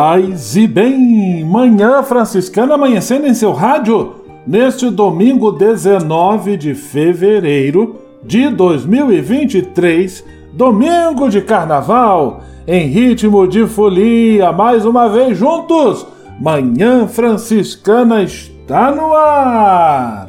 Paz e bem, manhã franciscana amanhecendo em seu rádio neste domingo 19 de fevereiro de 2023, domingo de carnaval, em ritmo de folia, mais uma vez juntos, manhã franciscana está no ar.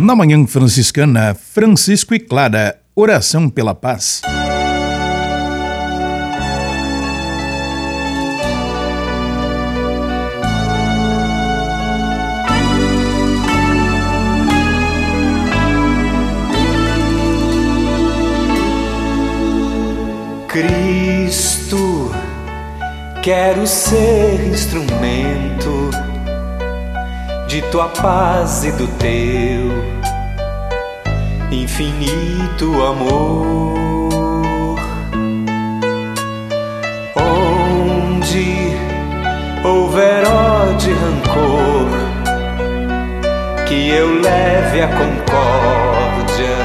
Na Manhã Franciscana, Francisco e Clara, oração pela paz. Cristo, quero ser instrumento de tua paz e do teu infinito amor. Onde houver ódio e rancor, que eu leve a concórdia,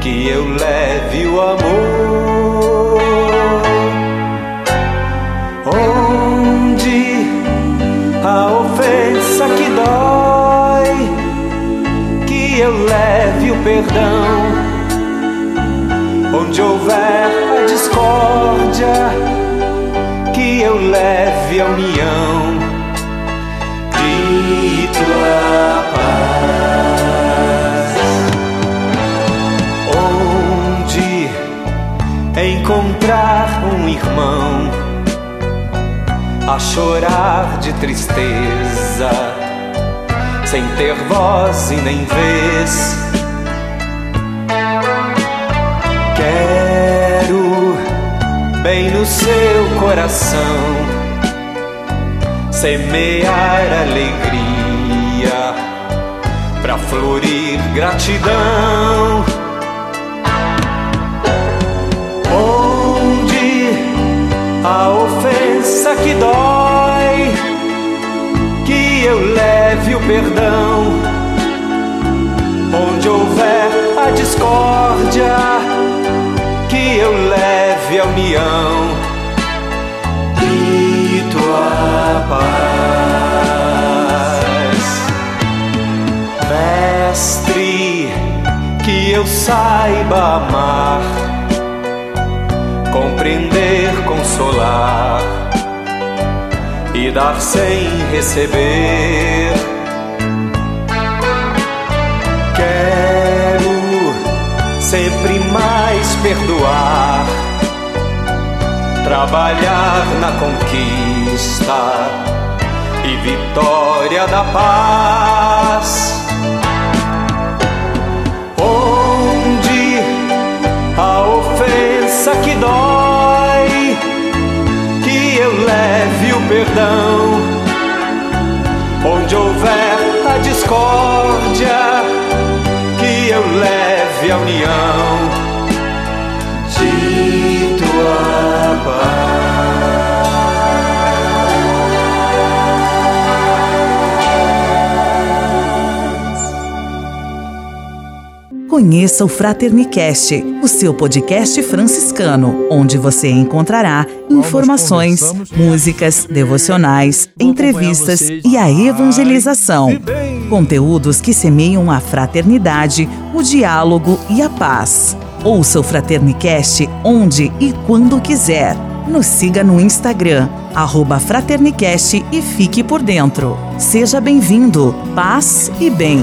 que eu leve o amor. Leve o perdão. Onde houver a discórdia, que eu leve a união. Grito a paz. Onde encontrar um irmão a chorar de tristeza, sem ter voz e nem vez. Quero bem no seu coração semear alegria pra florir gratidão. Onde a ofensa que dói, que eu leve o perdão. Onde houver a discórdia, que eu leve a união. Grito a paz, mestre, que eu saiba amar compreender, consolar dar sem receber. Quero sempre mais perdoar, trabalhar na conquista e vitória da paz. Perdão. Onde houver a discórdia, que eu leve a união Conheça o Fraternicast, o seu podcast franciscano, onde você encontrará informações, músicas, devocionais, entrevistas e a evangelização. Conteúdos que semeiam a fraternidade, o diálogo e a paz. Ouça o Fraternicast onde e quando quiser. Nos siga no Instagram, arroba Fraternicast e fique por dentro. Seja bem-vindo, paz e bem.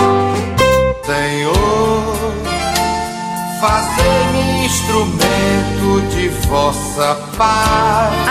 Vossa paz.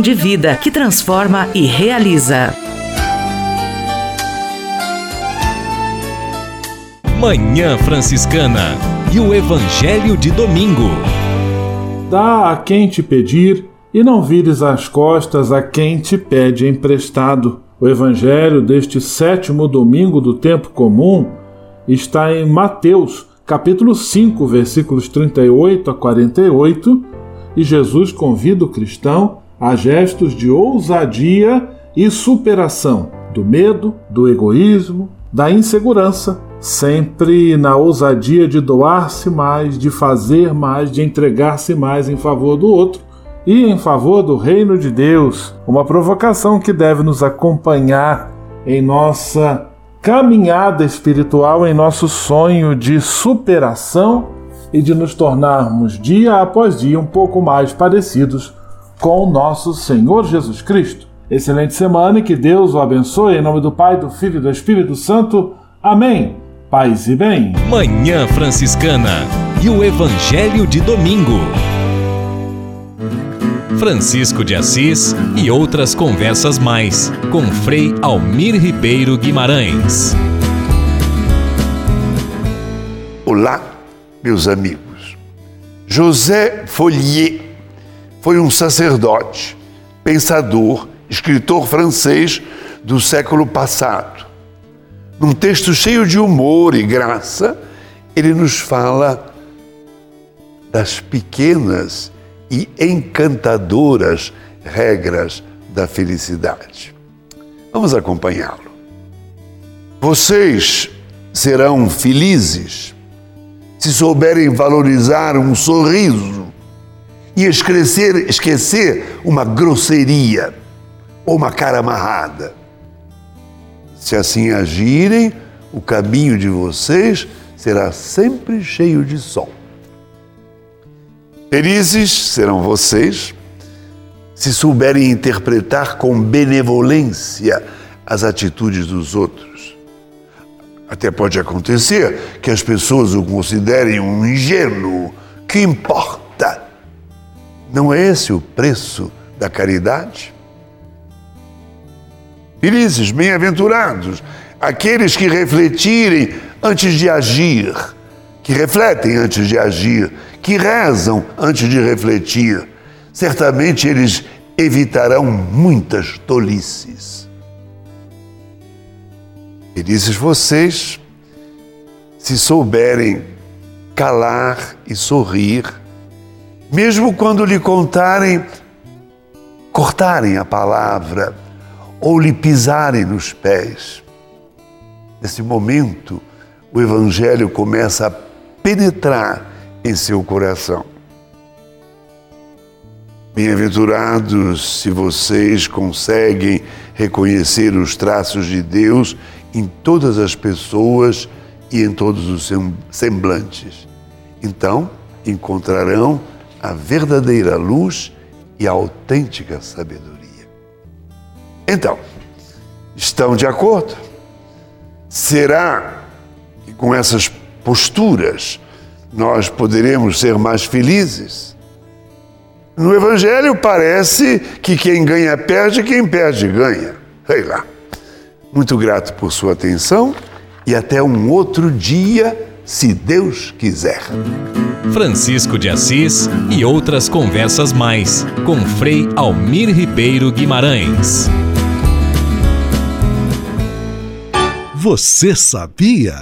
de vida que transforma e realiza. Manhã Franciscana e o Evangelho de Domingo. Dá a quem te pedir e não vires as costas a quem te pede emprestado. O Evangelho deste sétimo domingo do tempo comum está em Mateus, capítulo 5, versículos 38 a 48, e Jesus convida o cristão a gestos de ousadia e superação do medo, do egoísmo, da insegurança, sempre na ousadia de doar-se mais, de fazer mais, de entregar-se mais em favor do outro e em favor do reino de Deus. Uma provocação que deve nos acompanhar em nossa caminhada espiritual, em nosso sonho de superação e de nos tornarmos dia após dia um pouco mais parecidos com nosso Senhor Jesus Cristo. Excelente semana e que Deus o abençoe em nome do Pai, do Filho e do Espírito Santo. Amém. Paz e bem. Manhã Franciscana e o Evangelho de Domingo. Francisco de Assis e outras conversas mais com Frei Almir Ribeiro Guimarães. Olá, meus amigos. José Follier foi um sacerdote, pensador, escritor francês do século passado. Num texto cheio de humor e graça, ele nos fala das pequenas e encantadoras regras da felicidade. Vamos acompanhá-lo. Vocês serão felizes se souberem valorizar um sorriso e esquecer, esquecer uma grosseria ou uma cara amarrada. Se assim agirem, o caminho de vocês será sempre cheio de sol. Felizes serão vocês se souberem interpretar com benevolência as atitudes dos outros. Até pode acontecer que as pessoas o considerem um ingênuo. Que importa? Não é esse o preço da caridade? Felizes, bem-aventurados, aqueles que refletirem antes de agir, que refletem antes de agir, que rezam antes de refletir. Certamente eles evitarão muitas tolices. Felizes vocês se souberem calar e sorrir, mesmo quando lhe contarem, cortarem a palavra ou lhe pisarem nos pés. Nesse momento, o Evangelho começa a penetrar em seu coração. Bem-aventurados se vocês conseguem reconhecer os traços de Deus em todas as pessoas e em todos os semblantes. Então, encontrarão a verdadeira luz e a autêntica sabedoria. Então, estão de acordo? Será que com essas posturas nós poderemos ser mais felizes? No Evangelho parece que quem ganha perde, quem perde ganha. Sei lá. Muito grato por sua atenção e até um outro dia, se Deus quiser. Francisco de Assis e outras conversas mais com Frei Almir Ribeiro Guimarães. Você sabia?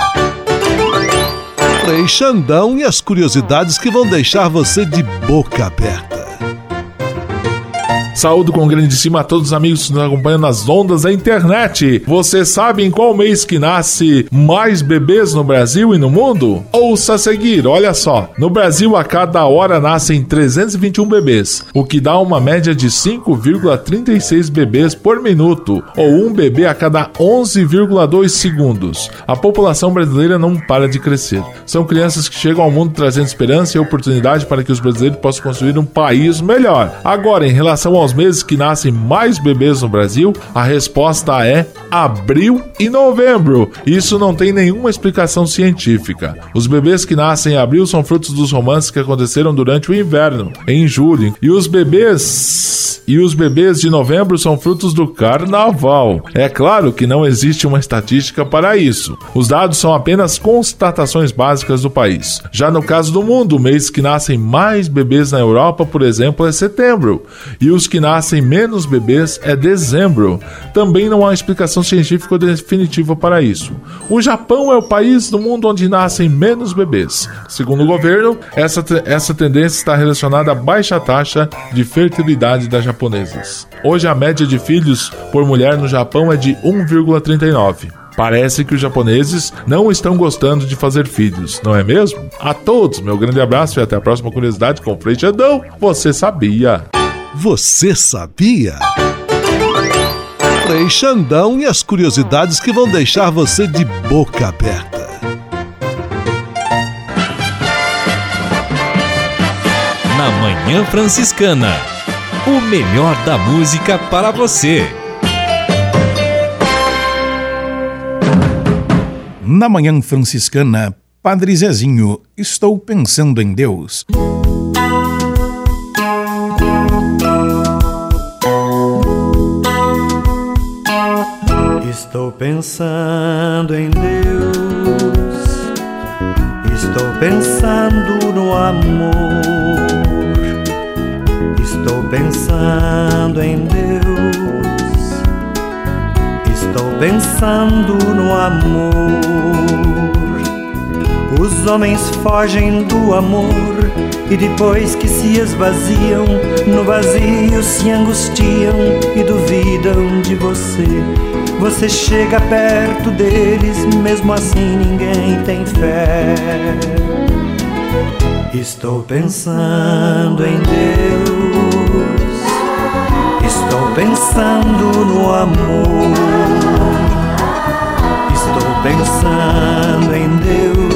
Frei Xandão e as curiosidades que vão deixar você de boca aberta. Saúde com grandíssima a todos os amigos que nos acompanham nas ondas da internet. Você sabe em qual mês que nasce mais bebês no Brasil e no mundo? Ouça a seguir, olha só. No Brasil, a cada hora nascem 321 bebês, o que dá uma média de 5,36 bebês por minuto, ou um bebê a cada 11,2 segundos. A população brasileira não para de crescer. São crianças que chegam ao mundo trazendo esperança e oportunidade para que os brasileiros possam construir um país melhor. Agora, em relação ao aos meses que nascem mais bebês no Brasil? A resposta é abril e novembro. Isso não tem nenhuma explicação científica. Os bebês que nascem em abril são frutos dos romances que aconteceram durante o inverno, em julho, e os bebês e os bebês de novembro são frutos do carnaval. É claro que não existe uma estatística para isso. Os dados são apenas constatações básicas do país. Já no caso do mundo, o mês que nascem mais bebês na Europa, por exemplo, é setembro, e os que que nascem menos bebês é dezembro. Também não há explicação científica definitiva para isso. O Japão é o país do mundo onde nascem menos bebês. Segundo o governo, essa, essa tendência está relacionada à baixa taxa de fertilidade das japonesas. Hoje a média de filhos por mulher no Japão é de 1,39. Parece que os japoneses não estão gostando de fazer filhos, não é mesmo? A todos, meu grande abraço e até a próxima curiosidade com o Frei. Você sabia? Você sabia? Frei Xandão e as curiosidades que vão deixar você de boca aberta. Na Manhã Franciscana, o melhor da música para você. Na Manhã Franciscana, Padre Zezinho, estou pensando em Deus. Estou pensando em Deus, estou pensando no amor, estou pensando em Deus, estou pensando no amor. Os homens fogem do amor e depois que se esvaziam, no vazio se angustiam e duvidam de você. Você chega perto deles, mesmo assim ninguém tem fé. Estou pensando em Deus, estou pensando no amor, estou pensando em Deus,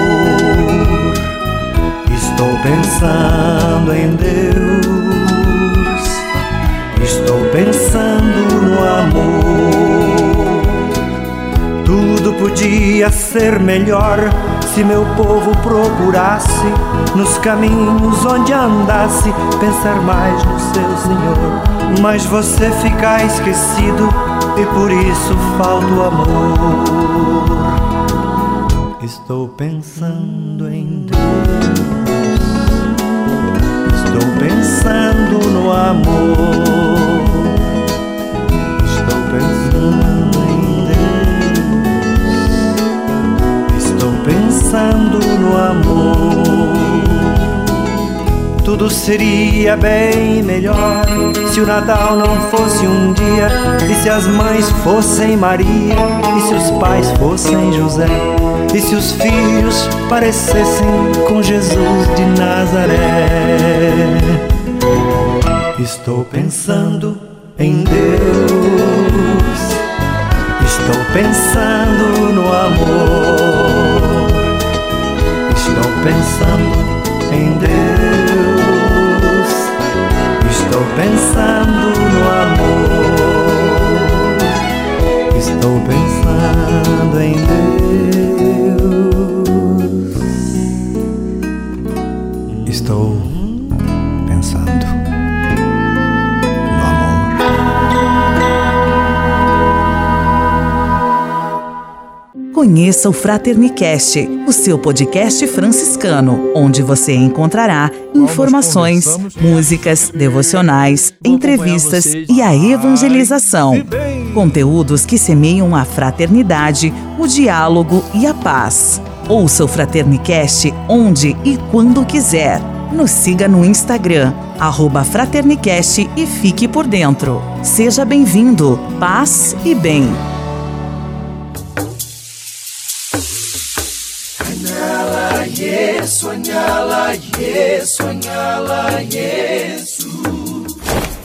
estou pensando em Deus Estou pensando no amor. Tudo podia ser melhor se meu povo procurasse nos caminhos onde andasse pensar mais no seu Senhor. Mas você fica esquecido e por isso falta o amor. Estou pensando em Deus. Estou pensando no amor. Estou pensando em Deus. Estou pensando no amor. Tudo seria bem melhor. Se o Natal não fosse um dia, e se as mães fossem Maria, e se os pais fossem José, e se os filhos parecessem com Jesus de Nazaré. Estou pensando em Deus, estou pensando no amor, estou pensando em Deus, pensando no amor, estou pensando em Deus, estou Conheça o Fraternicast, o seu podcast franciscano, onde você encontrará informações, músicas, devocionais, entrevistas e a evangelização. Conteúdos que semeiam a fraternidade, o diálogo e a paz. Ouça o Fraternicast onde e quando quiser. Nos siga no Instagram, arroba Fraternicast e fique por dentro. Seja bem-vindo, paz e bem. Yesu, añala Yesu, añala Yesu.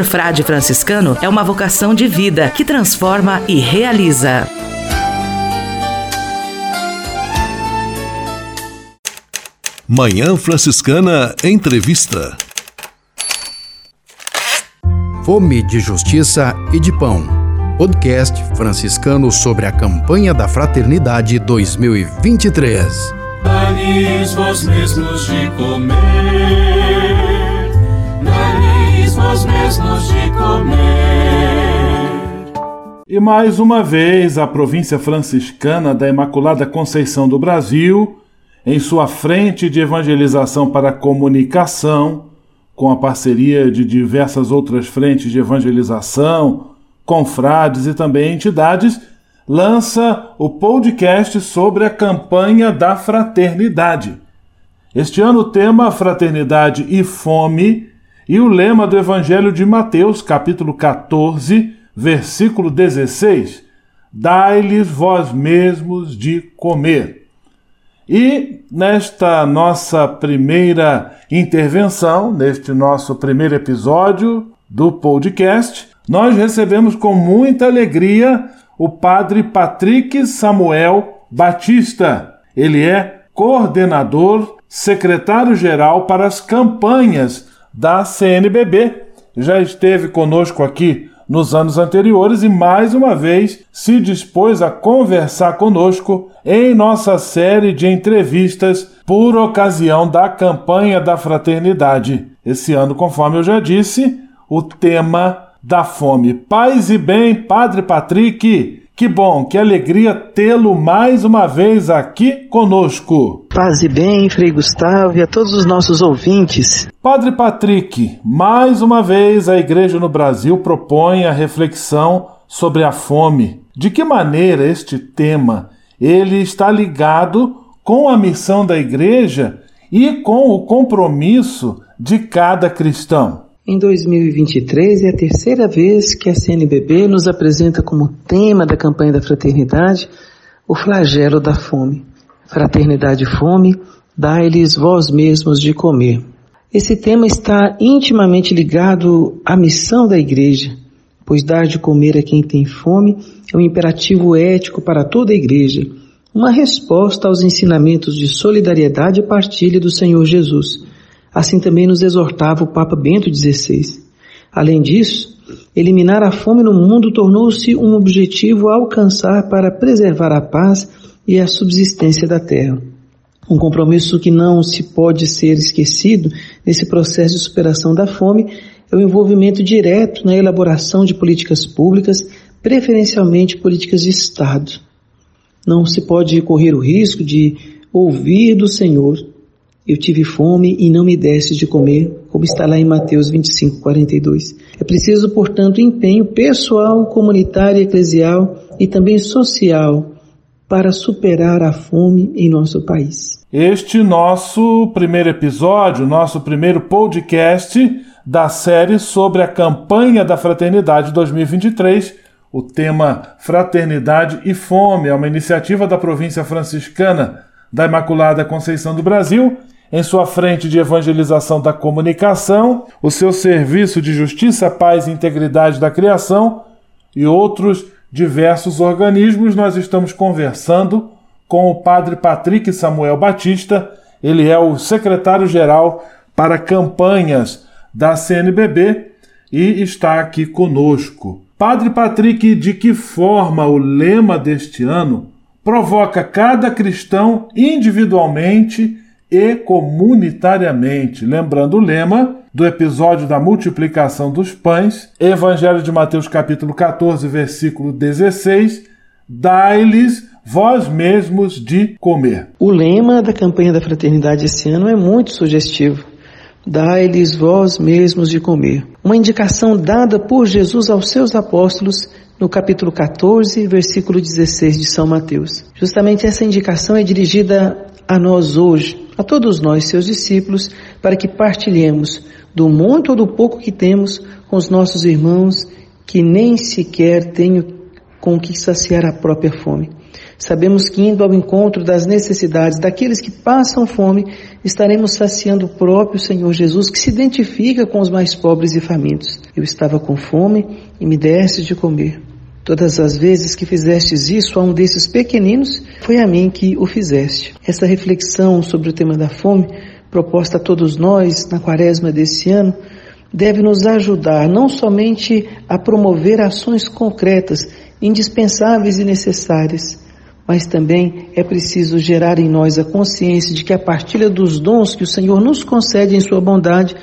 Ser frade franciscano é uma vocação de vida que transforma e realiza. Manhã Franciscana Entrevista. Fome de Justiça e de Pão. Podcast franciscano sobre a campanha da Fraternidade 2023. Dai-lhes vós mesmos de comer, de comer. E mais uma vez, a província franciscana da Imaculada Conceição do Brasil, em sua frente de evangelização para comunicação, com a parceria de diversas outras frentes de evangelização, confrades e também entidades, lança o podcast sobre a campanha da fraternidade. Este ano o tema Fraternidade e Fome e o lema do Evangelho de Mateus, capítulo 14, versículo 16: Dai-lhes vós mesmos de comer. E nesta nossa primeira intervenção, neste nosso primeiro episódio do podcast, nós recebemos com muita alegria o padre Patrick Samuel Batista. Ele é coordenador, secretário-geral para as campanhas da CNBB. Já esteve conosco aqui nos anos anteriores e mais uma vez se dispôs a conversar conosco em nossa série de entrevistas por ocasião da campanha da fraternidade. Esse ano, conforme eu já disse, o tema da fome. Paz e bem, Padre Patrick. Que bom, que alegria tê-lo mais uma vez aqui conosco. Paz e bem, Frei Gustavo e a todos os nossos ouvintes. Padre Patrick, mais uma vez a Igreja no Brasil propõe a reflexão sobre a fome. De que maneira este tema ele está ligado com a missão da Igreja e com o compromisso de cada cristão? Em 2023 é a terceira vez que a CNBB nos apresenta como tema da campanha da fraternidade o flagelo da fome. Fraternidade e fome, dai-lhes vós mesmos de comer. Esse tema está intimamente ligado à missão da igreja, pois dar de comer a quem tem fome é um imperativo ético para toda a igreja, uma resposta aos ensinamentos de solidariedade e partilha do Senhor Jesus Assim também nos exortava o Papa Bento XVI. Além disso, eliminar a fome no mundo tornou-se um objetivo a alcançar para preservar a paz e a subsistência da terra. Um compromisso que não se pode ser esquecido nesse processo de superação da fome é o envolvimento direto na elaboração de políticas públicas, preferencialmente políticas de Estado. Não se pode correr o risco de ouvir do Senhor eu tive fome e não me deste de comer, como está lá em Mateus 25, 42. É preciso, portanto, empenho pessoal, comunitário, eclesial e também social para superar a fome em nosso país. Este nosso primeiro episódio, nosso primeiro podcast da série sobre a campanha da Fraternidade 2023, o tema Fraternidade e Fome, é uma iniciativa da província franciscana da Imaculada Conceição do Brasil em sua frente de evangelização da comunicação, o seu serviço de justiça, paz e integridade da criação e outros diversos organismos, nós estamos conversando com o padre Patrick Samuel Batista, ele é o secretário-geral para campanhas da CNBB e está aqui conosco. Padre Patrick, de que forma o lema deste ano provoca cada cristão individualmente e comunitariamente. Lembrando o lema do episódio da multiplicação dos pães, Evangelho de Mateus capítulo 14, versículo 16, dai-lhes vós mesmos de comer. O lema da campanha da fraternidade esse ano é muito sugestivo. Dai-lhes vós mesmos de comer. uma indicação dada por Jesus aos seus apóstolos no capítulo 14, versículo 16 de São Mateus. Justamente essa indicação é dirigida a nós hoje, a todos nós, seus discípulos, para que partilhemos do muito ou do pouco que temos com os nossos irmãos que nem sequer têm com que saciar a própria fome. Sabemos que indo ao encontro das necessidades daqueles que passam fome, estaremos saciando o próprio Senhor Jesus, que se identifica com os mais pobres e famintos. Eu estava com fome e me deste de comer. Todas as vezes que fizestes isso a um desses pequeninos, foi a mim que o fizeste. Essa reflexão sobre o tema da fome, proposta a todos nós na quaresma desse ano, deve nos ajudar não somente a promover ações concretas, indispensáveis e necessárias, mas também é preciso gerar em nós a consciência de que a partilha dos dons que o Senhor nos concede em Sua bondade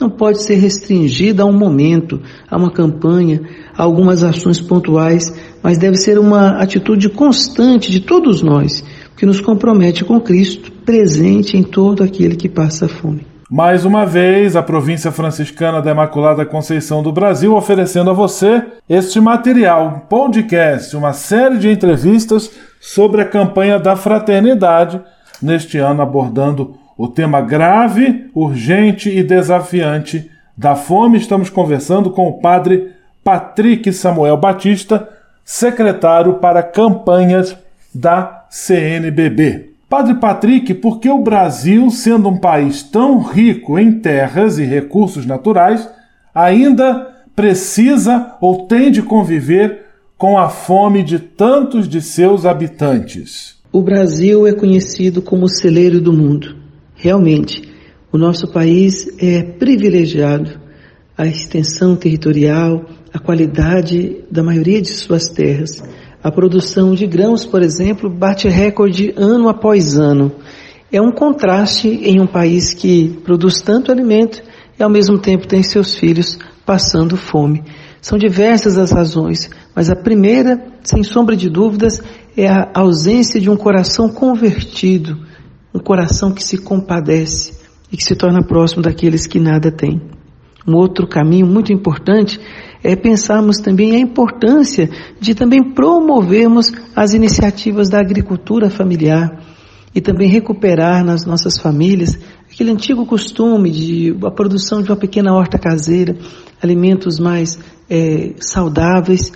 não pode ser restringida a um momento, a uma campanha, a algumas ações pontuais, mas deve ser uma atitude constante de todos nós, que nos compromete com Cristo, presente em todo aquele que passa fome. Mais uma vez, a província franciscana da Imaculada Conceição do Brasil oferecendo a você este material, um podcast, uma série de entrevistas sobre a campanha da fraternidade, neste ano abordando o tema grave, urgente e desafiante da fome. Estamos conversando com o padre Patrick Samuel Batista, secretário para campanhas da CNBB. Padre Patrick, por que o Brasil, sendo um país tão rico em terras e recursos naturais, ainda precisa ou tem de conviver com a fome de tantos de seus habitantes? O Brasil é conhecido como o celeiro do mundo. Realmente, o nosso país é privilegiado. A extensão territorial, a qualidade da maioria de suas terras a produção de grãos, por exemplo, bate recorde ano após ano. É um contraste em um país que produz tanto alimento e ao mesmo tempo tem seus filhos passando fome. São diversas as razões, mas a primeira, sem sombra de dúvidas, é a ausência de um coração convertido, um coração que se compadece e que se torna próximo daqueles que nada têm. Um outro caminho muito importante é pensarmos também a importância de também promovermos as iniciativas da agricultura familiar e também recuperar nas nossas famílias aquele antigo costume de a produção de uma pequena horta caseira, alimentos mais é, saudáveis.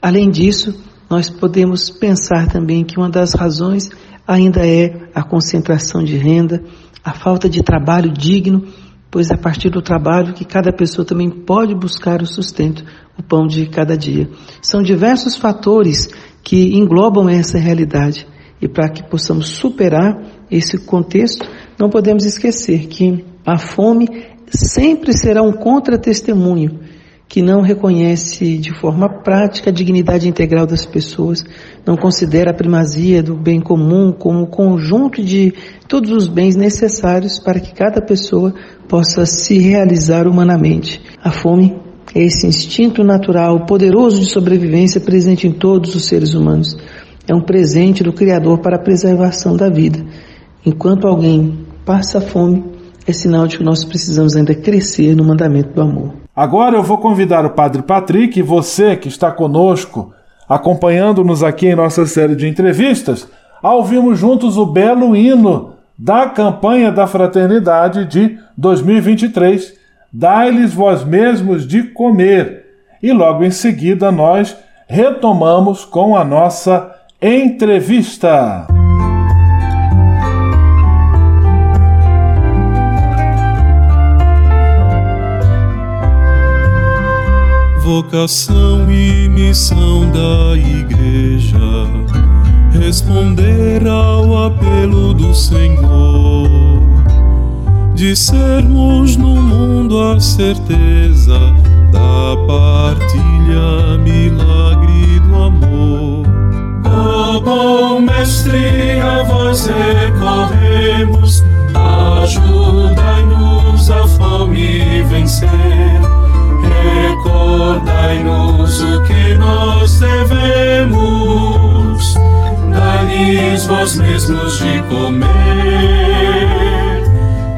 Além disso, nós podemos pensar também que uma das razões ainda é a concentração de renda, a falta de trabalho digno pois é a partir do trabalho que cada pessoa também pode buscar o sustento, o pão de cada dia. São diversos fatores que englobam essa realidade. E para que possamos superar esse contexto, não podemos esquecer que a fome sempre será um contra-testemunho que não reconhece de forma prática a dignidade integral das pessoas, não considera a primazia do bem comum como conjunto de todos os bens necessários para que cada pessoa possa se realizar humanamente. A fome é esse instinto natural, poderoso de sobrevivência presente em todos os seres humanos. É um presente do Criador para a preservação da vida. Enquanto alguém passa fome, é sinal de que nós precisamos ainda crescer no mandamento do amor. Agora eu vou convidar o Padre Patrick e você que está conosco, acompanhando-nos aqui em nossa série de entrevistas, a ouvirmos juntos o belo hino da campanha da fraternidade de 2023, Dai-lhes vós mesmos de comer. E logo em seguida nós retomamos com a nossa entrevista. Vocação e missão da Igreja responder ao apelo do Senhor, de sermos no mundo a certeza da partilha, milagre do amor. Ó oh, bom Mestre, a vós recorremos, ajudai-nos a fome vencer. Recordai-nos o que nós devemos, dai-lhes vós mesmos de comer,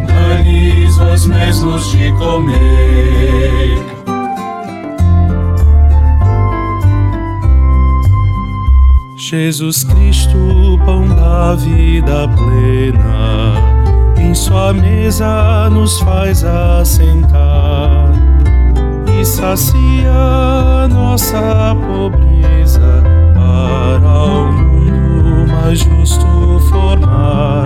dai-lhes vós mesmos de comer. Jesus Cristo, pão da vida plena, em sua mesa nos faz assentar e sacia nossa pobreza para o mundo mais justo formar.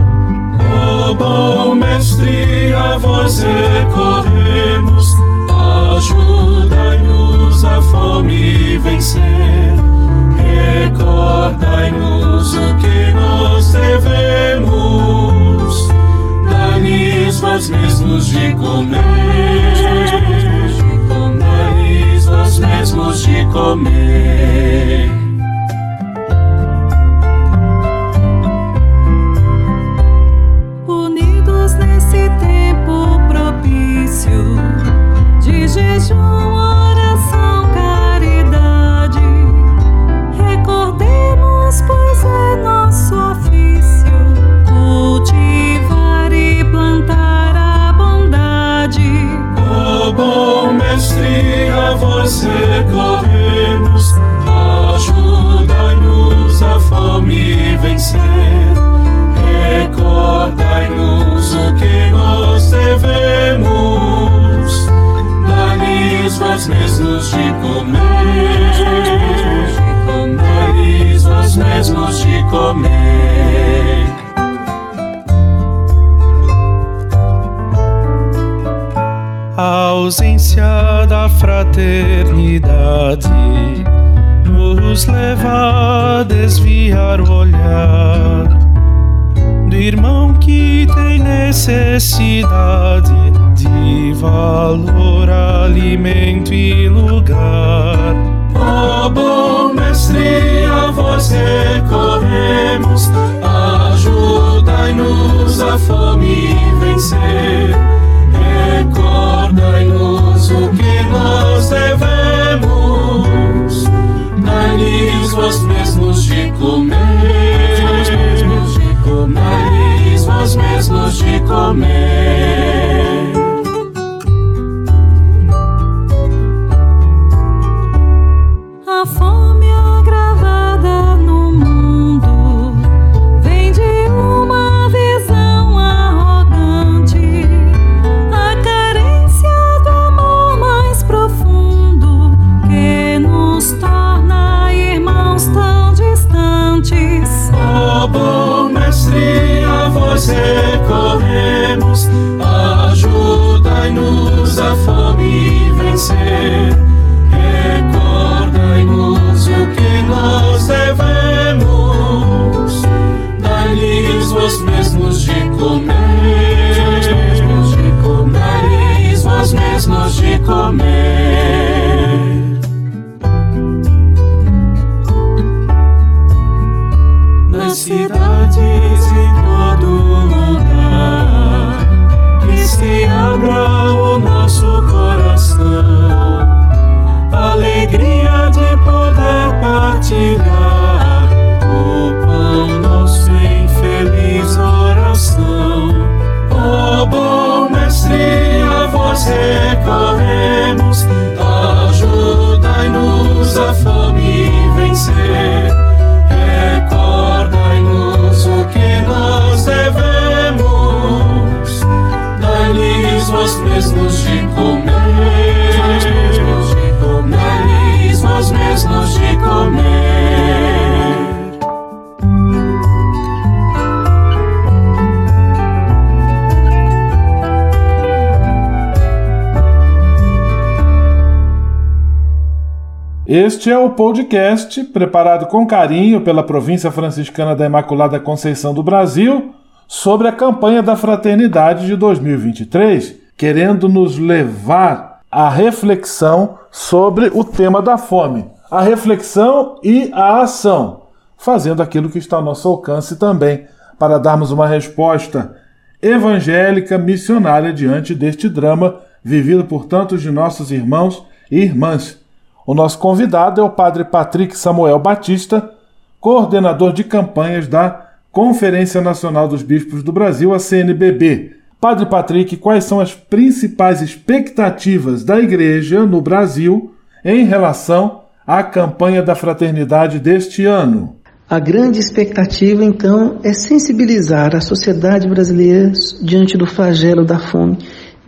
Este é o podcast preparado com carinho pela Província Franciscana da Imaculada Conceição do Brasil sobre a campanha da Fraternidade de 2023, querendo nos levar à reflexão sobre o tema da fome, a reflexão e a ação, fazendo aquilo que está ao nosso alcance também para darmos uma resposta evangélica missionária diante deste drama vivido por tantos de nossos irmãos e irmãs. O nosso convidado é o Padre Patrick Samuel Batista, coordenador de campanhas da Conferência Nacional dos Bispos do Brasil, a CNBB. Padre Patrick, quais são as principais expectativas da Igreja no Brasil em relação à campanha da fraternidade deste ano? A grande expectativa, então, é sensibilizar a sociedade brasileira diante do flagelo da fome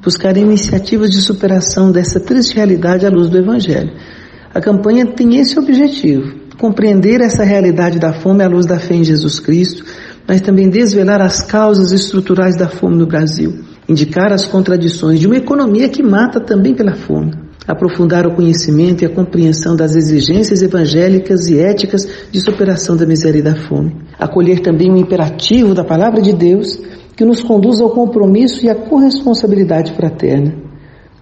buscar iniciativas de superação dessa triste realidade à luz do Evangelho. A campanha tem esse objetivo: compreender essa realidade da fome à luz da fé em Jesus Cristo, mas também desvelar as causas estruturais da fome no Brasil, indicar as contradições de uma economia que mata também pela fome aprofundar o conhecimento e a compreensão das exigências evangélicas e éticas de superação da miséria e da fome. Acolher também o imperativo da palavra de Deus que nos conduz ao compromisso e à corresponsabilidade fraterna.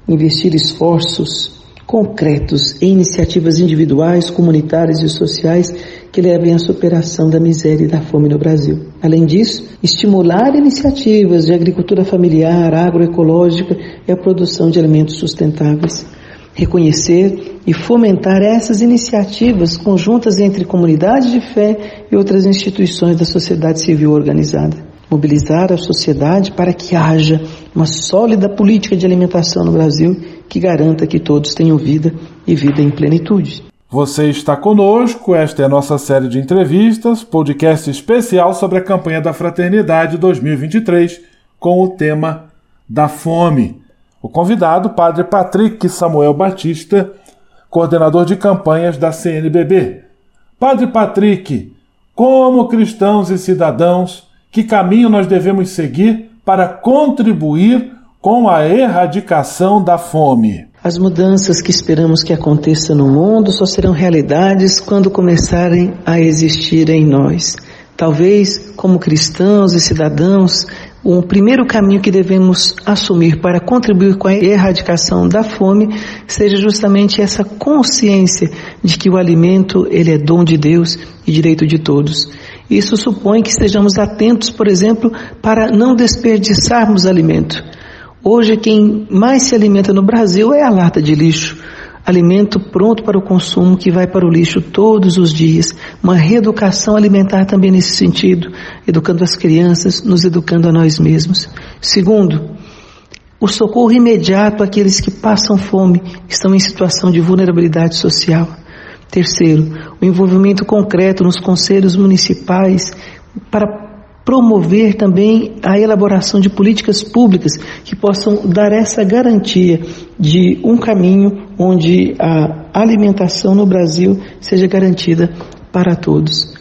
Investir esforços concretos em iniciativas individuais, comunitárias e sociais que levem à superação da miséria e da fome no Brasil. Além disso, estimular iniciativas de agricultura familiar, agroecológica e a produção de alimentos sustentáveis reconhecer e fomentar essas iniciativas conjuntas entre comunidades de fé e outras instituições da sociedade civil organizada. Mobilizar a sociedade para que haja uma sólida política de alimentação no Brasil que garanta que todos tenham vida e vida em plenitude. Você está conosco, esta é a nossa série de entrevistas, podcast especial sobre a campanha da Fraternidade 2023, com o tema da fome. O convidado, Padre Patrick Samuel Batista, coordenador de campanhas da CNBB. Padre Patrick, como cristãos e cidadãos, que caminho nós devemos seguir para contribuir com a erradicação da fome? As mudanças que esperamos que aconteçam no mundo só serão realidades quando começarem a existir em nós. Talvez, como cristãos e cidadãos, o primeiro caminho que devemos assumir para contribuir com a erradicação da fome seja justamente essa consciência de que o alimento ele é dom de Deus e direito de todos. Isso supõe que estejamos atentos, por exemplo, para não desperdiçarmos alimento. Hoje quem mais se alimenta no Brasil é a lata de lixo alimento pronto para o consumo que vai para o lixo todos os dias, uma reeducação alimentar também nesse sentido, educando as crianças, nos educando a nós mesmos. Segundo, o socorro imediato àqueles que passam fome, estão em situação de vulnerabilidade social. Terceiro, o envolvimento concreto nos conselhos municipais para promover também a elaboração de políticas públicas que possam dar essa garantia de um caminho onde a alimentação no Brasil seja garantida para todos.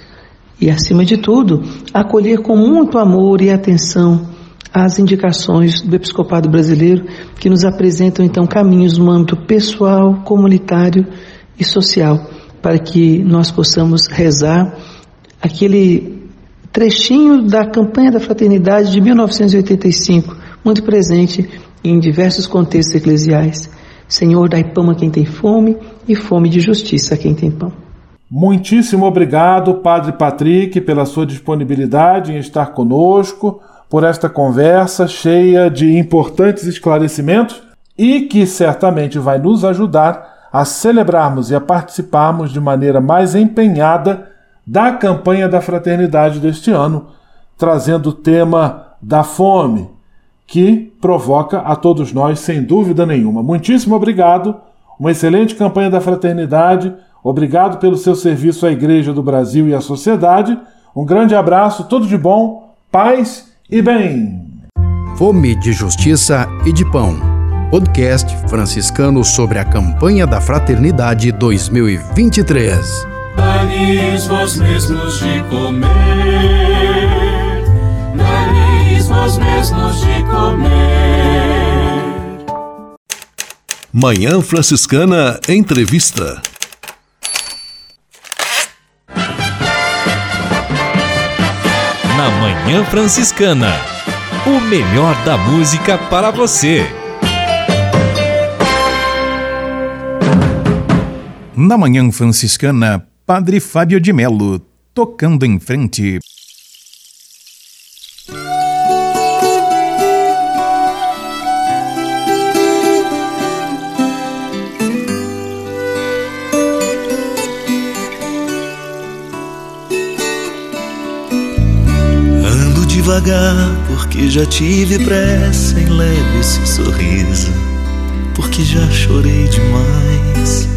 E, acima de tudo, acolher com muito amor e atenção as indicações do Episcopado Brasileiro, que nos apresentam então caminhos no âmbito pessoal, comunitário e social, para que nós possamos rezar aquele trechinho da campanha da fraternidade de 1985, muito presente em diversos contextos eclesiais. Senhor, dai pão a quem tem fome e fome de justiça a quem tem pão. Muitíssimo obrigado, Padre Patrick, pela sua disponibilidade em estar conosco, por esta conversa cheia de importantes esclarecimentos e que certamente vai nos ajudar a celebrarmos e a participarmos de maneira mais empenhada da campanha da fraternidade deste ano, trazendo o tema da fome, que provoca a todos nós, sem dúvida nenhuma. Muitíssimo obrigado, uma excelente campanha da fraternidade, obrigado pelo seu serviço à Igreja do Brasil e à sociedade. Um grande abraço, tudo de bom, paz e bem. Fome de Justiça e de Pão. Podcast franciscano sobre a campanha da Fraternidade 2023. Dai-lhes vós mesmos de comer, dai-lhes vós mesmos de comer. Manhã Franciscana Entrevista. Na Manhã Franciscana, o melhor da música para você. Na Manhã Franciscana, Padre Fábio de Melo, tocando em frente. Ando devagar porque já tive pressa em leve esse sorriso, porque já chorei demais.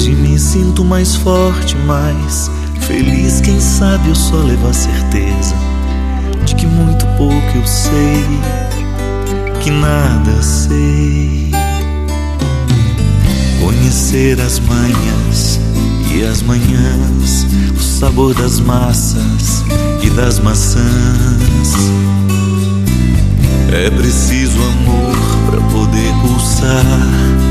Hoje me sinto mais forte, mais feliz, quem sabe eu só levo a certeza de que muito pouco eu sei, que nada sei. Conhecer as manhas e as manhãs, o sabor das massas e das maçãs. É preciso amor para poder pulsar.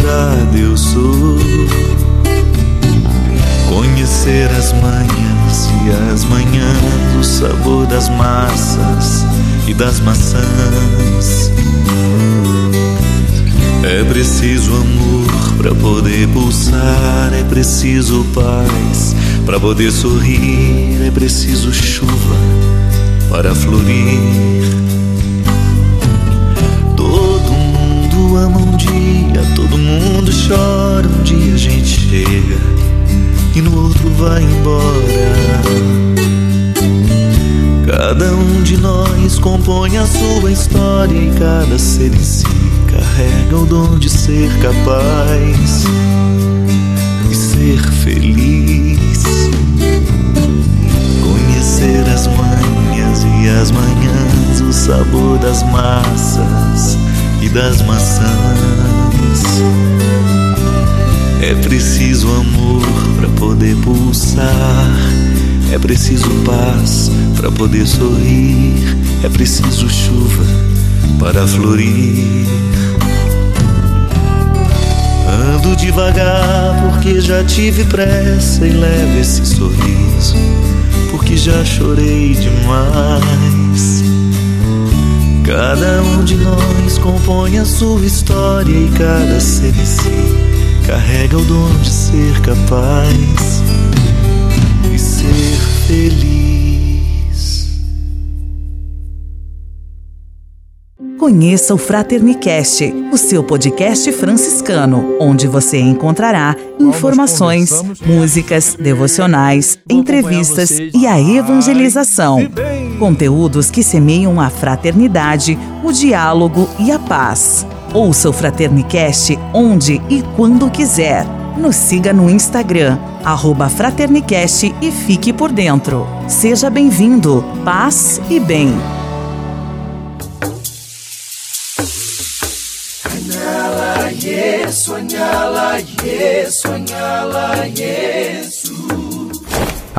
estrada eu sou. Conhecer as manhãs e as manhãs, o sabor das massas e das maçãs. É preciso amor para poder pulsar, é preciso paz para poder sorrir, é preciso chuva para florir. Todo mundo ama dia, todo mundo chora, um dia a gente chega e no outro vai embora. Cada um de nós compõe a sua história e cada ser em si carrega o dom de ser capaz e ser feliz. Conhecer as manhas e as manhãs, o sabor das massas das maçãs. É preciso amor para poder pulsar. É preciso paz para poder sorrir. É preciso chuva para florir. Ando devagar porque já tive pressa e levo esse sorriso porque já chorei demais. Cada um de nós compõe a sua história e cada ser em si carrega o dom de ser capaz e ser feliz. Conheça o Fraternicast, o seu podcast franciscano, onde você encontrará informações, músicas, devocionais, entrevistas e a evangelização. Conteúdos que semeiam a fraternidade, o diálogo e a paz. Ouça o Fraternicast onde e quando quiser. Nos siga no Instagram, Fraternicast e fique por dentro. Seja bem-vindo, paz e bem. Yesu.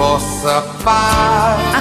Vossa paz.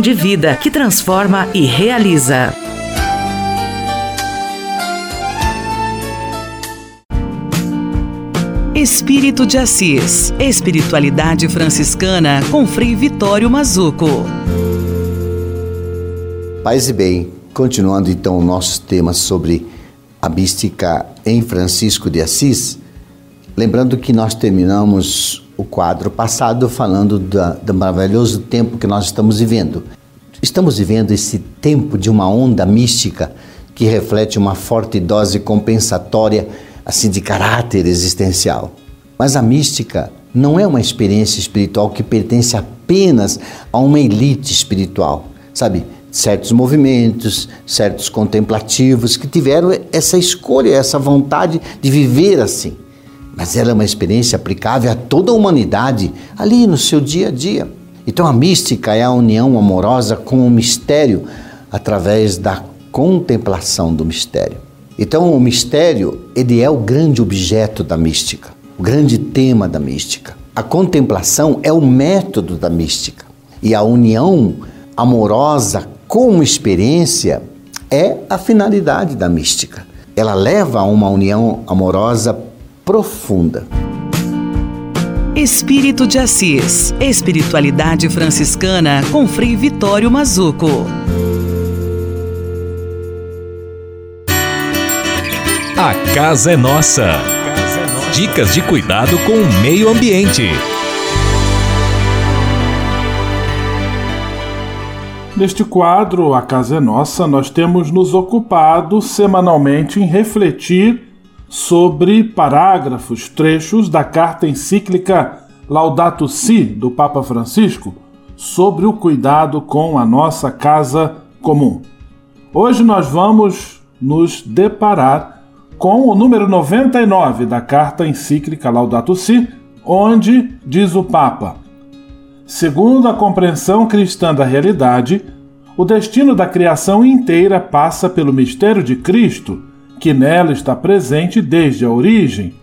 de vida que transforma e realiza. Espírito de Assis. Espiritualidade franciscana com Frei Vitório Mazuco. Paz e bem, continuando então o nosso tema sobre a mística em Francisco de Assis, lembrando que nós terminamos o quadro passado falando da, do maravilhoso tempo que nós estamos vivendo. Estamos vivendo esse tempo de uma onda mística que reflete uma forte dose compensatória assim de caráter existencial. Mas a mística não é uma experiência espiritual que pertence apenas a uma elite espiritual, sabe? Certos movimentos, certos contemplativos que tiveram essa escolha, essa vontade de viver assim mas ela é uma experiência aplicável a toda a humanidade ali no seu dia a dia. Então a mística é a união amorosa com o mistério através da contemplação do mistério. Então o mistério, ele é o grande objeto da mística, o grande tema da mística. A contemplação é o método da mística. E a união amorosa com experiência é a finalidade da mística. Ela leva a uma união amorosa profunda. Espírito de Assis. Espiritualidade franciscana com Frei Vitório Mazuco. A casa é nossa. Dicas de cuidado com o meio ambiente. Neste quadro, A Casa é Nossa, nós temos nos ocupado semanalmente em refletir sobre parágrafos, trechos da carta encíclica Laudato Si do Papa Francisco sobre o cuidado com a nossa casa comum. Hoje nós vamos nos deparar com o número 99 da carta encíclica Laudato Si, onde diz o Papa: Segundo a compreensão cristã da realidade, o destino da criação inteira passa pelo mistério de Cristo que nela está presente desde a origem.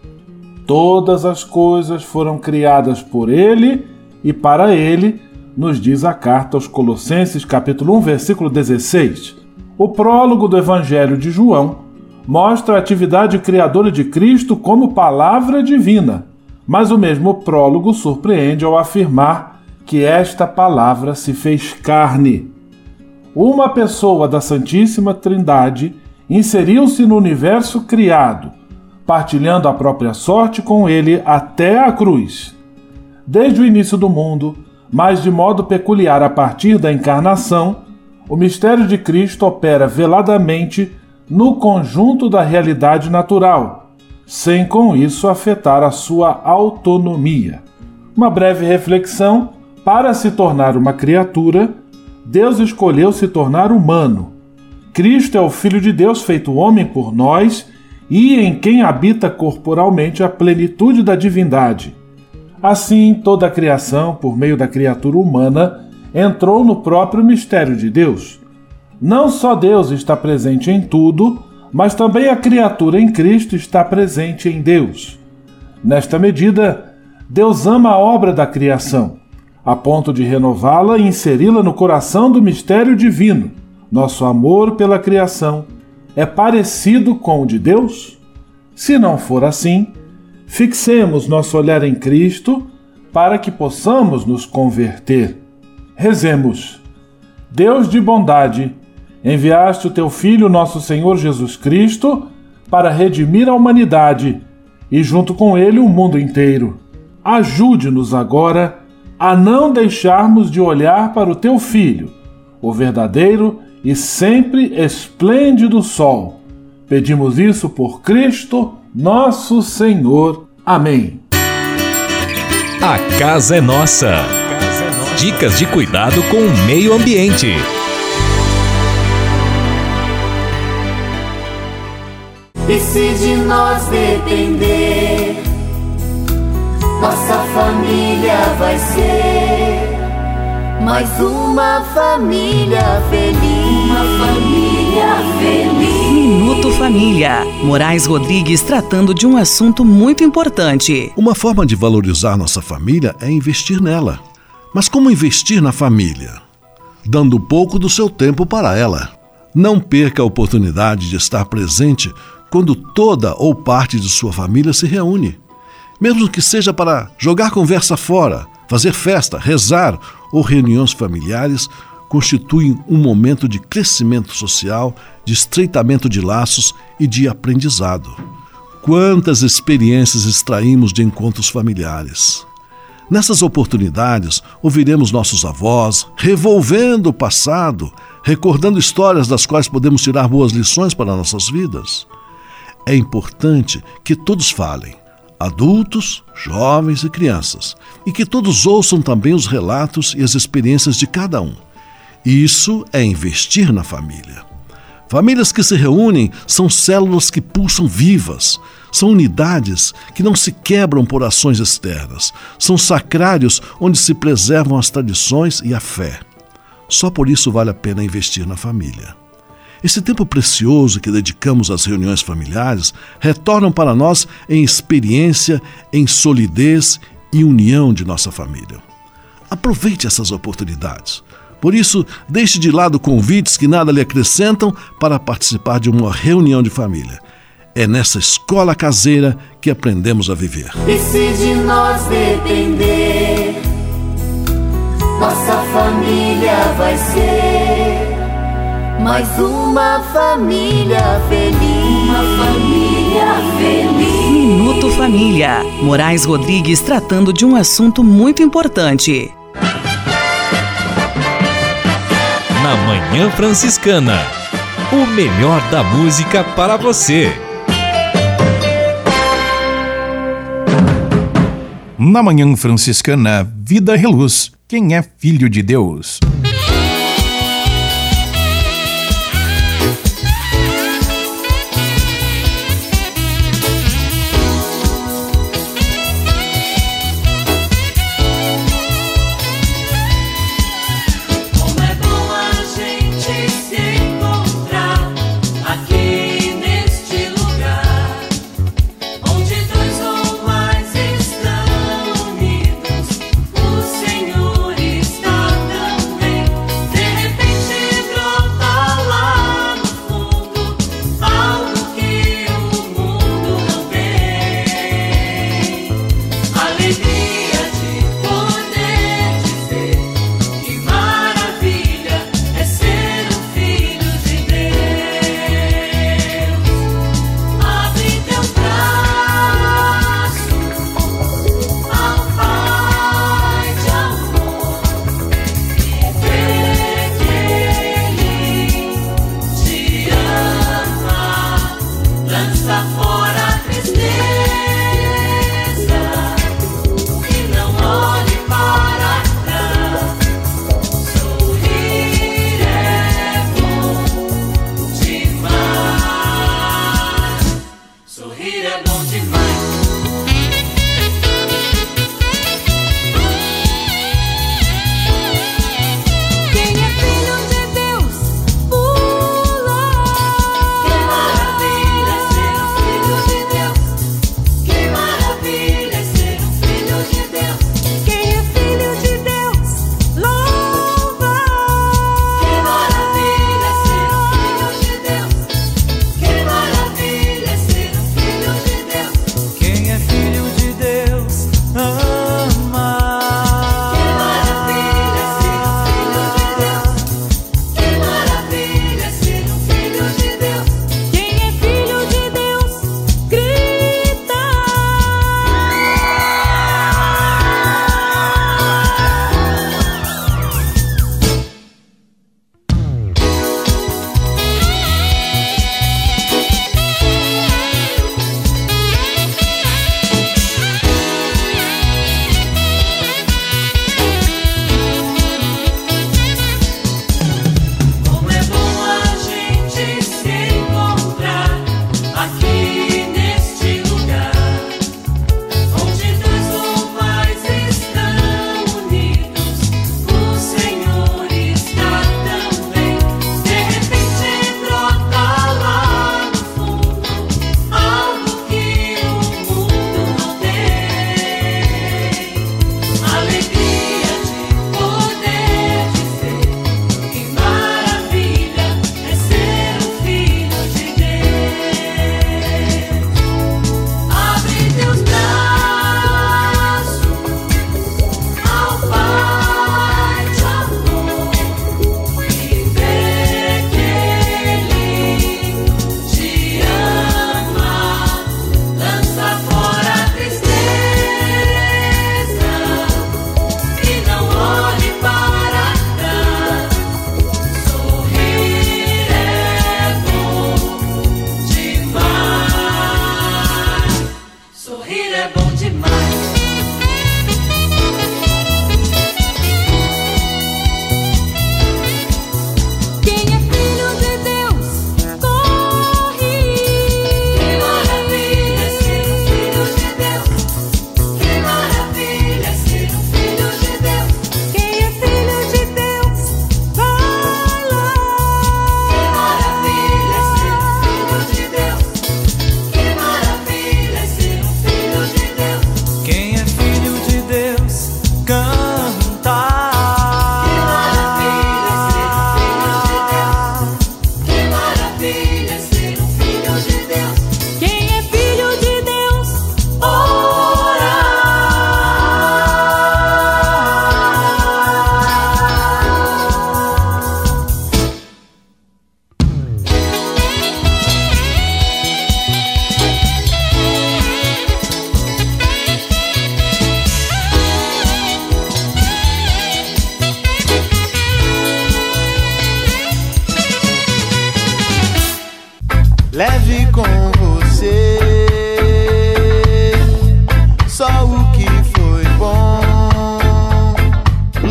Todas as coisas foram criadas por ele e para ele, nos diz a carta aos Colossenses, capítulo 1, versículo 16. O prólogo do Evangelho de João mostra a atividade criadora de Cristo como palavra divina, mas o mesmo prólogo surpreende ao afirmar que esta palavra se fez carne. Uma pessoa da Santíssima Trindade inseriu-se no universo criado, partilhando a própria sorte com ele até a cruz. Desde o início do mundo, mas de modo peculiar a partir da encarnação, o mistério de Cristo opera veladamente no conjunto da realidade natural, sem com isso afetar a sua autonomia. Uma breve reflexão: para se tornar uma criatura, Deus escolheu se tornar humano Cristo é o Filho de Deus feito homem por nós e em quem habita corporalmente a plenitude da divindade. Assim, toda a criação, por meio da criatura humana, entrou no próprio mistério de Deus. Não só Deus está presente em tudo, mas também a criatura em Cristo está presente em Deus. Nesta medida, Deus ama a obra da criação, a ponto de renová-la e inseri-la no coração do mistério divino nosso amor pela criação é parecido com o de Deus? Se não for assim, fixemos nosso olhar em Cristo para que possamos nos converter. Rezemos. Deus de bondade, enviaste o teu Filho, nosso Senhor Jesus Cristo, para redimir a humanidade e, junto com ele, o mundo inteiro. Ajude-nos agora a não deixarmos de olhar para o teu Filho, o verdadeiro e sempre esplêndido sol. Pedimos isso por Cristo, nosso Senhor. Amém. A casa é nossa. Dicas de cuidado com o meio ambiente. E se de nós depender, nossa família vai ser mais uma família feliz. Uma família feliz. Minuto Família. Moraes Rodrigues tratando de um assunto muito importante. Uma forma de valorizar nossa família é investir nela. Mas como investir na família? Dando pouco do seu tempo para ela. Não perca a oportunidade de estar presente quando toda ou parte de sua família se reúne. Mesmo que seja para jogar conversa fora, fazer festa, rezar ou reuniões familiares, constituem um momento de crescimento social, de estreitamento de laços e de aprendizado. Quantas experiências extraímos de encontros familiares? Nessas oportunidades, ouviremos nossos avós revolvendo o passado, recordando histórias das quais podemos tirar boas lições para nossas vidas. É importante que todos falem, adultos, jovens e crianças, e que todos ouçam também os relatos e as experiências de cada um. Isso é investir na família. Famílias que se reúnem são células que pulsam vivas, são unidades que não se quebram por ações externas, são sacrários onde se preservam as tradições e a fé. Só por isso vale a pena investir na família. Esse tempo precioso que dedicamos às reuniões familiares retornam para nós em experiência, em solidez e união de nossa família. Aproveite essas oportunidades. Por isso, deixe de lado convites que nada lhe acrescentam para participar de uma reunião de família. É nessa escola caseira que aprendemos a viver. E se de nós depender, nossa família vai ser mais uma família feliz. Uma família feliz. Minuto Família. Moraes Rodrigues tratando de um assunto muito importante. Na Manhã Franciscana. O melhor da música para você. Na Manhã Franciscana, Vida Reluz. Quem é filho de Deus?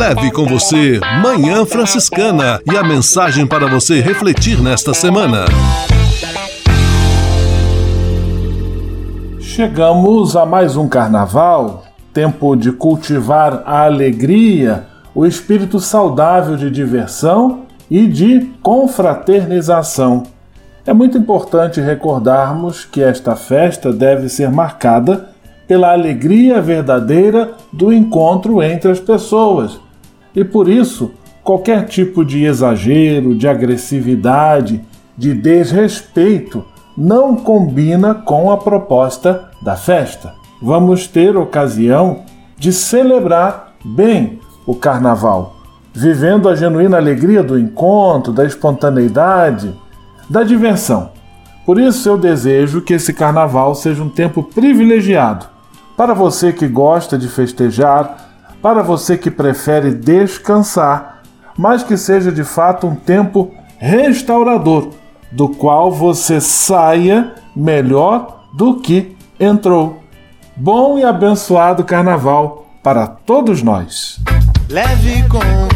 Leve com você Manhã Franciscana e a mensagem para você refletir nesta semana. Chegamos a mais um carnaval, tempo de cultivar a alegria, o espírito saudável de diversão e de confraternização. É muito importante recordarmos que esta festa deve ser marcada pela alegria verdadeira do encontro entre as pessoas. E por isso, qualquer tipo de exagero, de agressividade, de desrespeito não combina com a proposta da festa. Vamos ter ocasião de celebrar bem o carnaval, vivendo a genuína alegria do encontro, da espontaneidade, da diversão. Por isso eu desejo que esse carnaval seja um tempo privilegiado para você que gosta de festejar, para você que prefere descansar, mas que seja de fato um tempo restaurador do qual você saia melhor do que entrou. Bom e abençoado carnaval para todos nós. Leve com